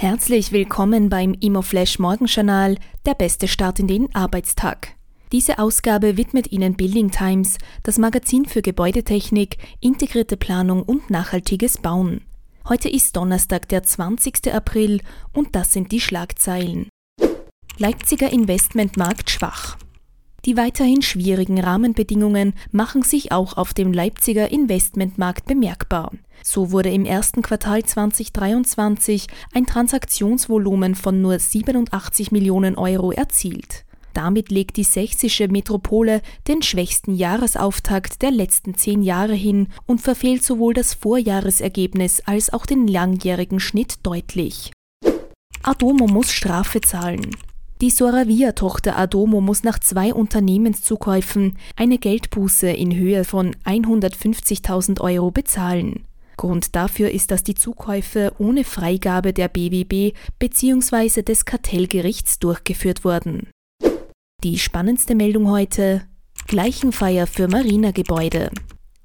Herzlich willkommen beim Immoflash Morgenjournal, der beste Start in den Arbeitstag. Diese Ausgabe widmet Ihnen Building Times, das Magazin für Gebäudetechnik, integrierte Planung und nachhaltiges Bauen. Heute ist Donnerstag, der 20. April und das sind die Schlagzeilen. Leipziger Investmentmarkt schwach. Die weiterhin schwierigen Rahmenbedingungen machen sich auch auf dem Leipziger Investmentmarkt bemerkbar. So wurde im ersten Quartal 2023 ein Transaktionsvolumen von nur 87 Millionen Euro erzielt. Damit legt die sächsische Metropole den schwächsten Jahresauftakt der letzten zehn Jahre hin und verfehlt sowohl das Vorjahresergebnis als auch den langjährigen Schnitt deutlich. Adomo muss Strafe zahlen. Die Soravia-Tochter Adomo muss nach zwei Unternehmenszukäufen eine Geldbuße in Höhe von 150.000 Euro bezahlen. Grund dafür ist, dass die Zukäufe ohne Freigabe der BWB bzw. des Kartellgerichts durchgeführt wurden. Die spannendste Meldung heute: Gleichenfeier für Marinegebäude.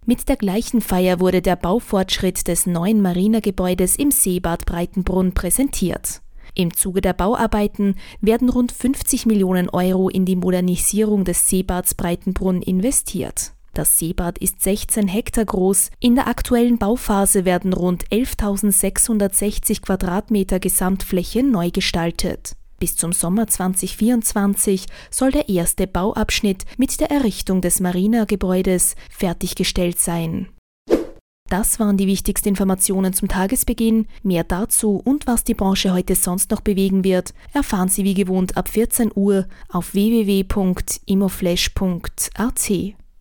Mit der gleichen Feier wurde der Baufortschritt des neuen Marinegebäudes im Seebad Breitenbrunn präsentiert. Im Zuge der Bauarbeiten werden rund 50 Millionen Euro in die Modernisierung des Seebads Breitenbrunn investiert. Das Seebad ist 16 Hektar groß. In der aktuellen Bauphase werden rund 11.660 Quadratmeter Gesamtfläche neu gestaltet. Bis zum Sommer 2024 soll der erste Bauabschnitt mit der Errichtung des Marina-Gebäudes fertiggestellt sein. Das waren die wichtigsten Informationen zum Tagesbeginn. Mehr dazu und was die Branche heute sonst noch bewegen wird, erfahren Sie wie gewohnt ab 14 Uhr auf www.imoflash.at.